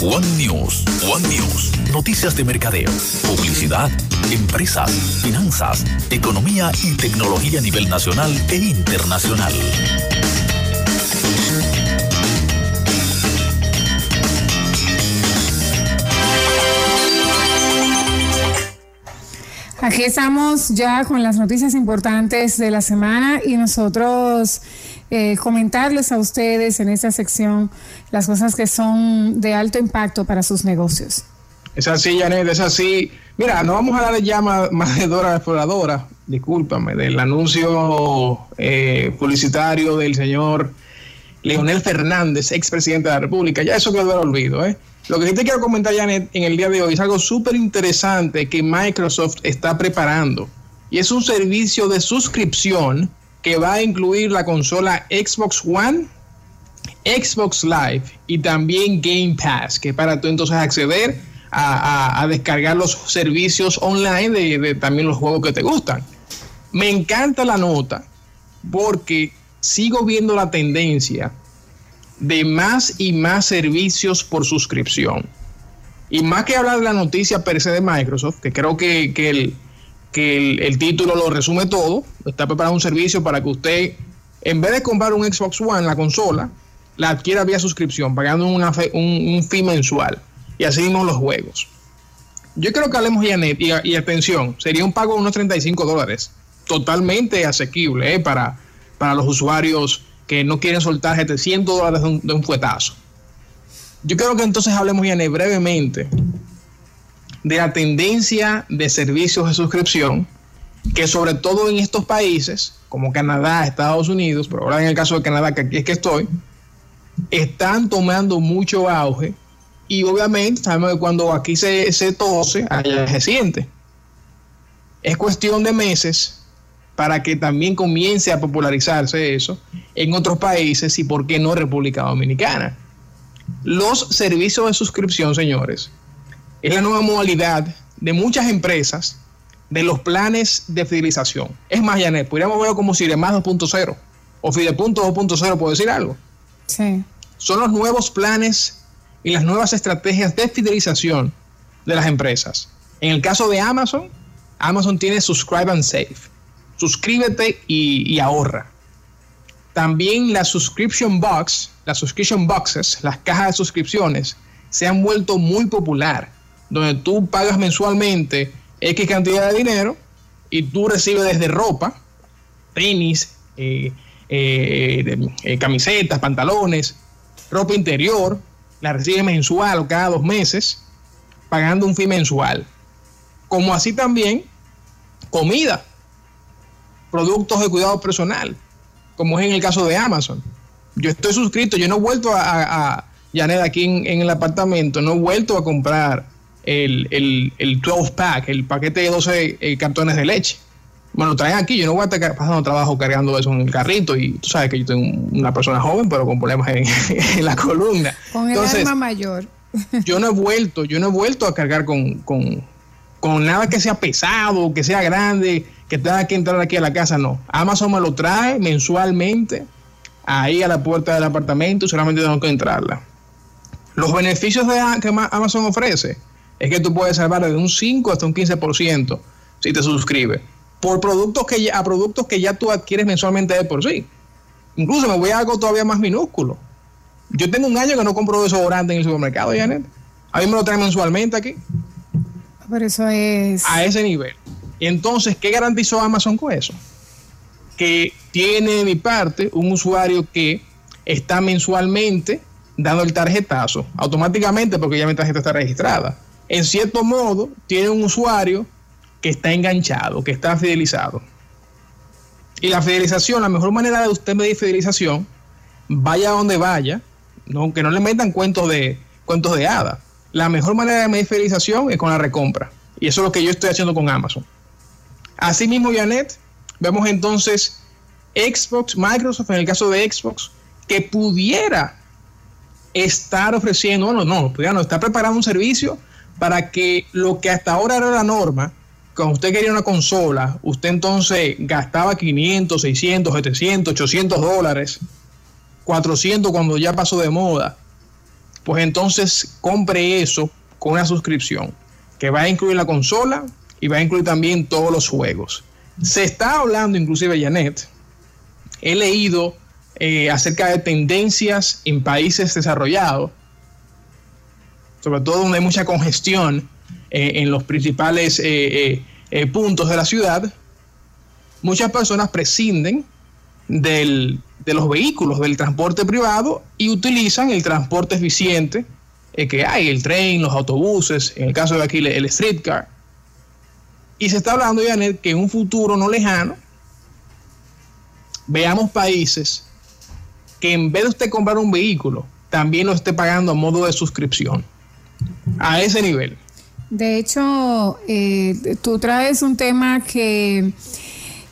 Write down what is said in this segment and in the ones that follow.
One News, One News, noticias de mercadeo, publicidad, empresas, finanzas, economía y tecnología a nivel nacional e internacional. Aquí estamos ya con las noticias importantes de la semana y nosotros eh, comentarles a ustedes en esta sección las cosas que son de alto impacto para sus negocios. Es así, Janet, es así. Mira, no vamos a darle ya más, de Dora Exploradora, discúlpame, del anuncio eh, publicitario del señor Leonel Fernández, expresidente de la República. Ya eso quedó al olvido, ¿eh? Lo que sí te quiero comentar, Janet, en el día de hoy es algo súper interesante que Microsoft está preparando. Y es un servicio de suscripción que va a incluir la consola Xbox One, Xbox Live y también Game Pass, que para tú entonces acceder a, descargar los servicios online de, de también los juegos que te gustan. Me encanta la nota porque sigo viendo la tendencia de más y más servicios por suscripción. Y más que hablar de la noticia per se de Microsoft, que creo que, el, que el, título lo resume todo, está preparando un servicio para que usted, en vez de comprar un Xbox One, la consola, la adquiera vía suscripción, pagando una un, un fee mensual. Y así mismo los juegos. Yo creo que hablemos, Janet, y, atención, sería un pago de unos 35 dólares, totalmente asequible eh, para, para los usuarios que no quieren soltar 700 dólares de un, fuetazo. Yo creo que entonces hablemos ya brevemente de la tendencia de servicios de suscripción que sobre todo en estos países como Canadá, Estados Unidos, pero ahora en el caso de Canadá, que aquí es que estoy, están tomando mucho auge y obviamente sabemos que cuando aquí se, se tose, allá se siente. Es cuestión de meses para que también comience a popularizarse eso en otros países y por qué no República Dominicana. Los servicios de suscripción, señores, es la nueva modalidad de muchas empresas de los planes de fidelización. Es más, Janet, podríamos verlo como Ciremás 2.0 o Fidepunto 2.0, puedo decir algo. Sí. Son los nuevos planes y las nuevas estrategias de fidelización de las empresas. En el caso de Amazon, Amazon tiene Subscribe and Save suscríbete y, ahorra. También la subscription box, las subscription boxes, las cajas de suscripciones, se han vuelto muy popular, donde tú pagas mensualmente X cantidad de dinero y tú recibes desde ropa, tenis, eh, eh, eh, camisetas, pantalones, ropa interior, la recibes mensual o cada dos meses, pagando un fee mensual. Como así también comida productos de cuidado personal, como es en el caso de Amazon. Yo estoy suscrito, yo no he vuelto a, a aquí en, el apartamento, no he vuelto a comprar el, el, 12 pack, el paquete de 12 eh, cartones de leche. Bueno, traen aquí, yo no voy a estar pasando trabajo cargando eso en el carrito y tú sabes que yo tengo una persona joven, pero con problemas en, la columna. Con el alma mayor. yo no he vuelto, yo no he vuelto a cargar con, con, con nada que sea pesado, que sea grande que tenga que entrar aquí a la casa, no. Amazon me lo trae mensualmente ahí a la puerta del apartamento y solamente tengo que entrarla. Los beneficios de, que Amazon ofrece es que tú puedes salvar de un 5 hasta un 15% si te suscribes por productos que ya, a productos que ya tú adquieres mensualmente de por sí. Incluso me voy a algo todavía más minúsculo. Yo tengo un año que no compro desodorante en el supermercado, Janet. A mí me lo traen mensualmente aquí. Por eso es. A ese nivel. Entonces, ¿qué garantizó Amazon con eso? Que tiene de mi parte un usuario que está mensualmente dando el tarjetazo, automáticamente porque ya mi tarjeta está registrada. En cierto modo, tiene un usuario que está enganchado, que está fidelizado. Y la fidelización, la mejor manera de usted medir fidelización, vaya donde vaya, no, que no le metan cuentos de, cuentos de hada. La mejor manera de medir fidelización es con la recompra. Y eso es lo que yo estoy haciendo con Amazon. Asimismo, Janet, vemos entonces Xbox, Microsoft, en el caso de Xbox, que pudiera estar ofreciendo, no, no, no, no, está preparando un servicio para que lo que hasta ahora era la norma, cuando usted quería una consola, usted entonces gastaba 500, 600, 700, 800 dólares, 400 cuando ya pasó de moda, pues entonces compre eso con una suscripción que va a incluir la consola y va a incluir también todos los juegos. Se está hablando, inclusive Janet, he leído eh, acerca de tendencias en países desarrollados, sobre todo donde hay mucha congestión eh, en los principales eh, puntos de la ciudad, muchas personas prescinden de los vehículos, del transporte privado y utilizan el transporte eficiente que hay, el tren, los autobuses, en el caso de aquí el streetcar. Y se está hablando, Janet, que en un futuro no lejano veamos países que en vez de usted comprar un vehículo, también lo esté pagando a modo de suscripción. A ese nivel. De hecho, eh, tú traes un tema que,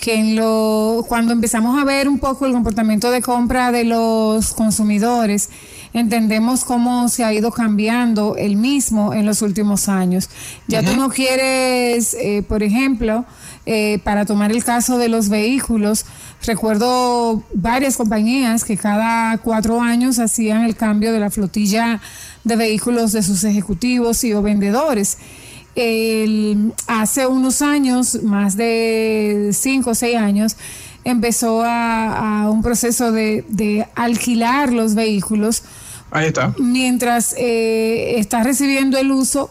que en lo, cuando empezamos a ver un poco el comportamiento de compra de los consumidores, entendemos cómo se ha ido cambiando el mismo en los últimos años. Ya tú no quieres, eh, por ejemplo, eh, para tomar el caso de los vehículos, recuerdo varias compañías que cada cuatro años hacían el cambio de la flotilla de vehículos de sus ejecutivos y o vendedores. hace unos años, más de cinco o seis años, empezó a, un proceso de, alquilar los vehículos. Ahí está. Mientras eh, está recibiendo el uso,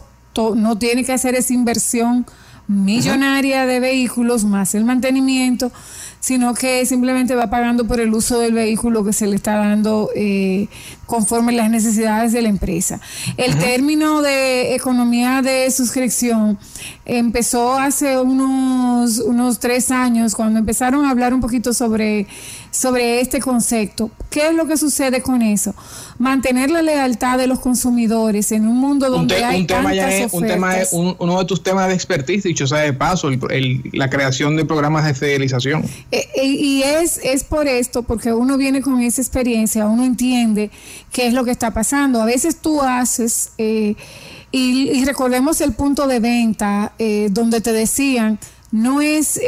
no tiene que hacer esa inversión millonaria de vehículos más el mantenimiento sino que simplemente va pagando por el uso del vehículo que se le está dando eh, conforme las necesidades de la empresa. El término de economía de suscripción empezó hace unos, unos tres años, cuando empezaron a hablar un poquito sobre, sobre este concepto. ¿Qué es lo que sucede con eso? Mantener la lealtad de los consumidores en un mundo donde hay un tema tantas un tema uno de tus temas de expertise, dicho sea de paso, la creación de programas de fidelización. Eh, eh, y es, es por esto, porque uno viene con esa experiencia, uno entiende qué es lo que está pasando. A veces tú haces, eh, y, recordemos el punto de venta donde te decían, no es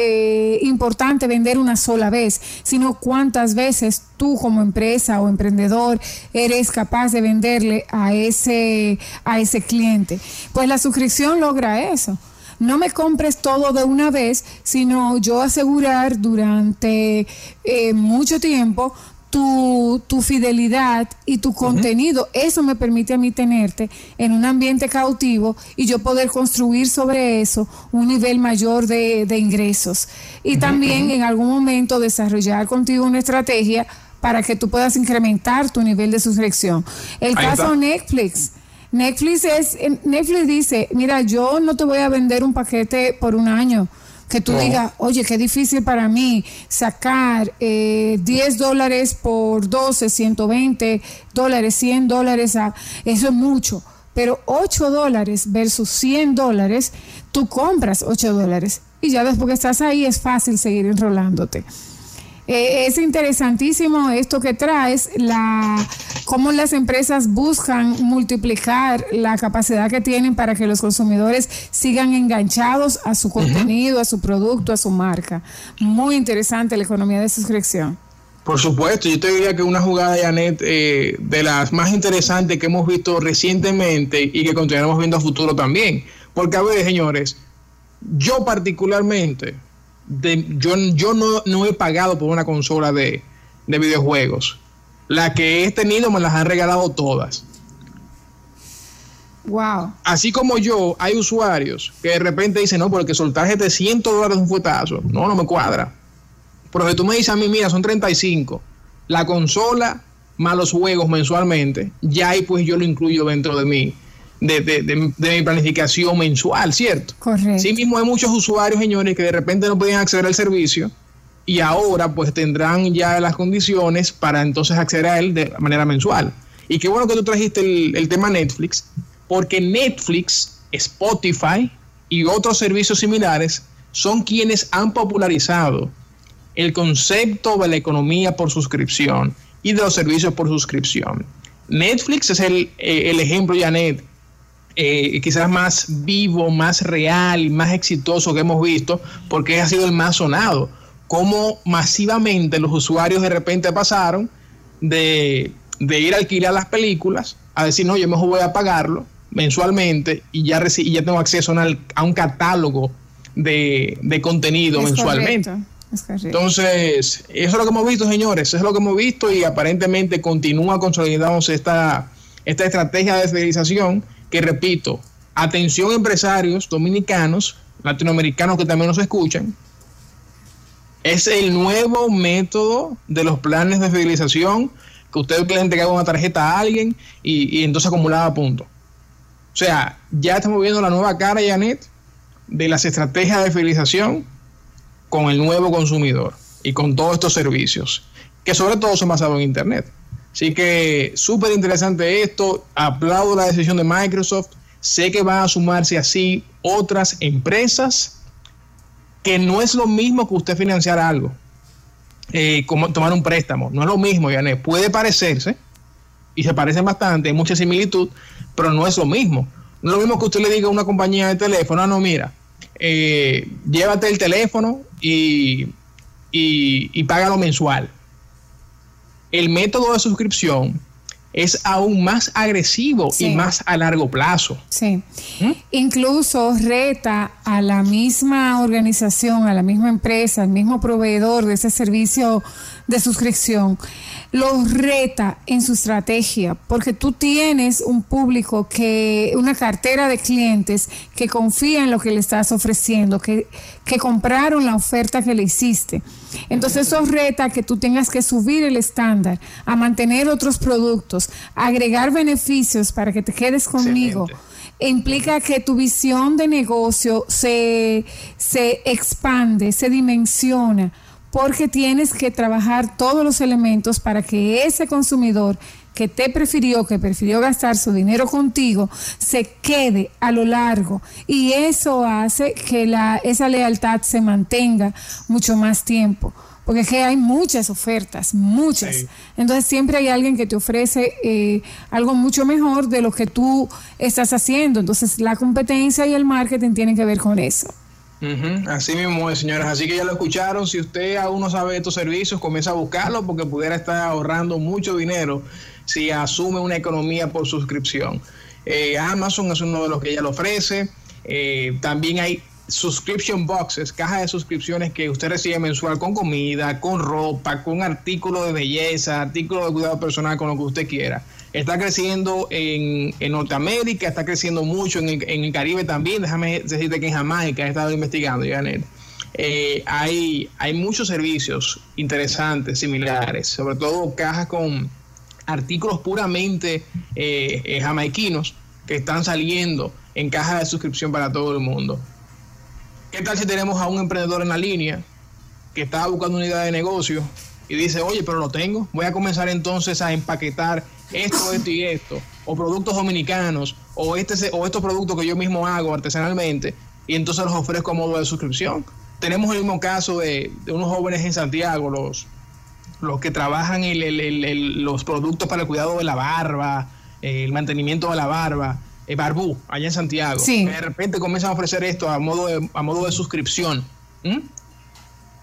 importante vender una sola vez, sino cuántas veces tú como empresa o emprendedor eres capaz de venderle a ese, a ese cliente. Pues la suscripción logra eso no me compres todo de una vez, sino yo asegurar durante eh, mucho tiempo tu, tu, fidelidad y tu contenido. Eso me permite a mí tenerte en un ambiente cautivo y yo poder construir sobre eso un nivel mayor de, ingresos. Y también en algún momento desarrollar contigo una estrategia para que tú puedas incrementar tu nivel de suscripción. El caso Netflix. Netflix es, Netflix dice, mira, yo no te voy a vender un paquete por un año. Que tú digas, oye, qué difícil para mí sacar eh, 10 dólares por 12, 120 dólares, 100 dólares, a, eso es mucho. Pero 8 dólares versus 100 dólares, tú compras 8 dólares. Y ya después que estás ahí es fácil seguir enrolándote. Eh, es interesantísimo esto que traes, la cómo las empresas buscan multiplicar la capacidad que tienen para que los consumidores sigan enganchados a su contenido, a su producto, a su marca. Muy interesante la economía de suscripción. Por supuesto, yo te diría que una jugada, Janet, eh, de las más interesantes que hemos visto recientemente y que continuaremos viendo a futuro también. Porque a ver, señores, yo particularmente, yo, yo no, no, he pagado por una consola de, videojuegos. La que he tenido me las han regalado todas. Wow. Así como yo, hay usuarios que de repente dicen, no, porque soltar 700 dólares un fuetazo, no, no me cuadra. Pero si tú me dices a mí, mira, son 35, la consola más los juegos mensualmente, ya ahí pues yo lo incluyo dentro de mí de, mi planificación mensual, ¿cierto? Correcto. Sí mismo hay muchos usuarios, señores, que de repente no podían acceder al servicio y ahora pues tendrán ya las condiciones para entonces acceder a él de manera mensual. Y qué bueno que tú trajiste el, tema Netflix, porque Netflix, Spotify y otros servicios similares son quienes han popularizado el concepto de la economía por suscripción y de los servicios por suscripción. Netflix es el, eh, el ejemplo, Janet, eh, quizás más vivo, más real y más exitoso que hemos visto, porque ha sido el más sonado. Cómo masivamente los usuarios de repente pasaron de, ir a alquilar las películas a decir, no, yo mejor voy a pagarlo mensualmente y ya, y ya tengo acceso a, un catálogo de, contenido mensualmente. Entonces, eso es lo que hemos visto, señores, eso es lo que hemos visto y aparentemente continúa consolidándose esta, esta estrategia de fidelización que, repito, atención empresarios dominicanos, latinoamericanos que también nos escuchan, es el nuevo método de los planes de fidelización que usted le entregaba una tarjeta a alguien y, entonces acumulaba puntos. O sea, ya estamos viendo la nueva cara, Janet, de las estrategias de fidelización con el nuevo consumidor y con todos estos servicios, que sobre todo son basados en Internet. Así que súper interesante esto, aplaudo la decisión de Microsoft, sé que van a sumarse así otras empresas que no es lo mismo que usted financiar algo, eh, como tomar un préstamo. No es lo mismo, Yanet. Puede parecerse, y se parecen bastante, hay mucha similitud, pero no es lo mismo. No es lo mismo que usted le diga a una compañía de teléfono, ah, no, mira, eh, llévate el teléfono y, y, y págalo mensual. El método de suscripción es aún más agresivo y más a largo plazo. Sí. ¿Mm? Incluso reta a la misma organización, a la misma empresa, al mismo proveedor de ese servicio de suscripción, los reta en su estrategia, porque tú tienes un público que, una cartera de clientes que confía en lo que le estás ofreciendo, que, que compraron la oferta que le hiciste. Entonces eso reta que tú tengas que subir el estándar, a mantener otros productos, agregar beneficios para que te quedes conmigo. Implica que tu visión de negocio se, se expande, se dimensiona, porque tienes que trabajar todos los elementos para que ese consumidor que te prefirió, que prefirió gastar su dinero contigo, se quede a lo largo. Y eso hace que la, esa lealtad se mantenga mucho más tiempo. Porque es que hay muchas ofertas, muchas. Entonces siempre hay alguien que te ofrece eh, algo mucho mejor de lo que tú estás haciendo. Entonces la competencia y el marketing tienen que ver con eso. Así mismo señoras. Así que ya lo escucharon. Si usted aún no sabe de estos servicios, comienza a buscarlos porque pudiera estar ahorrando mucho dinero si asume una economía por suscripción. Eh, Amazon es uno de los que ya lo ofrece. Eh, también hay subscription boxes, cajas de suscripciones que usted recibe mensual con comida, con ropa, con artículos de belleza, artículos de cuidado personal, con lo que usted quiera. Está creciendo en, Norteamérica, está creciendo mucho en el, Caribe también. Déjame decirte que en Jamaica he estado investigando, Janet. Eh, hay, hay muchos servicios interesantes, similares, sobre todo cajas con artículos puramente eh, eh, jamaiquinos que están saliendo en cajas de suscripción para todo el mundo. ¿Qué tal si tenemos a un emprendedor en la línea que está buscando una idea de negocio y dice, oye, pero lo tengo, voy a comenzar entonces a empaquetar esto, esto y esto, o productos dominicanos, o, este, o estos productos que yo mismo hago artesanalmente, y entonces los ofrezco a modo de suscripción? Tenemos el mismo caso de, de unos jóvenes en Santiago, los los que trabajan el, los productos para el cuidado de la barba, el mantenimiento de la barba, el Barbú, allá en Santiago. De repente comienzan a ofrecer esto a modo de, a modo de suscripción.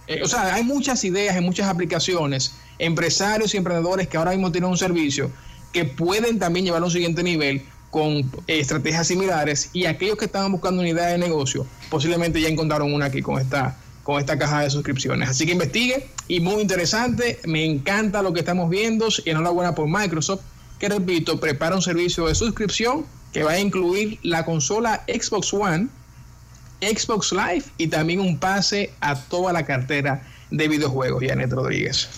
Eh, o sea, hay muchas ideas y muchas aplicaciones, empresarios y emprendedores que ahora mismo tienen un servicio que pueden también llevarlo a un siguiente nivel con eh, estrategias similares y aquellos que estaban buscando una idea de negocio posiblemente ya encontraron una aquí con esta con esta caja de suscripciones. Así que investigue y muy interesante. Me encanta lo que estamos viendo y enhorabuena por Microsoft, que repito, prepara un servicio de suscripción que va a incluir la consola Xbox One, Xbox Live y también un pase a toda la cartera de videojuegos. Janet Rodríguez.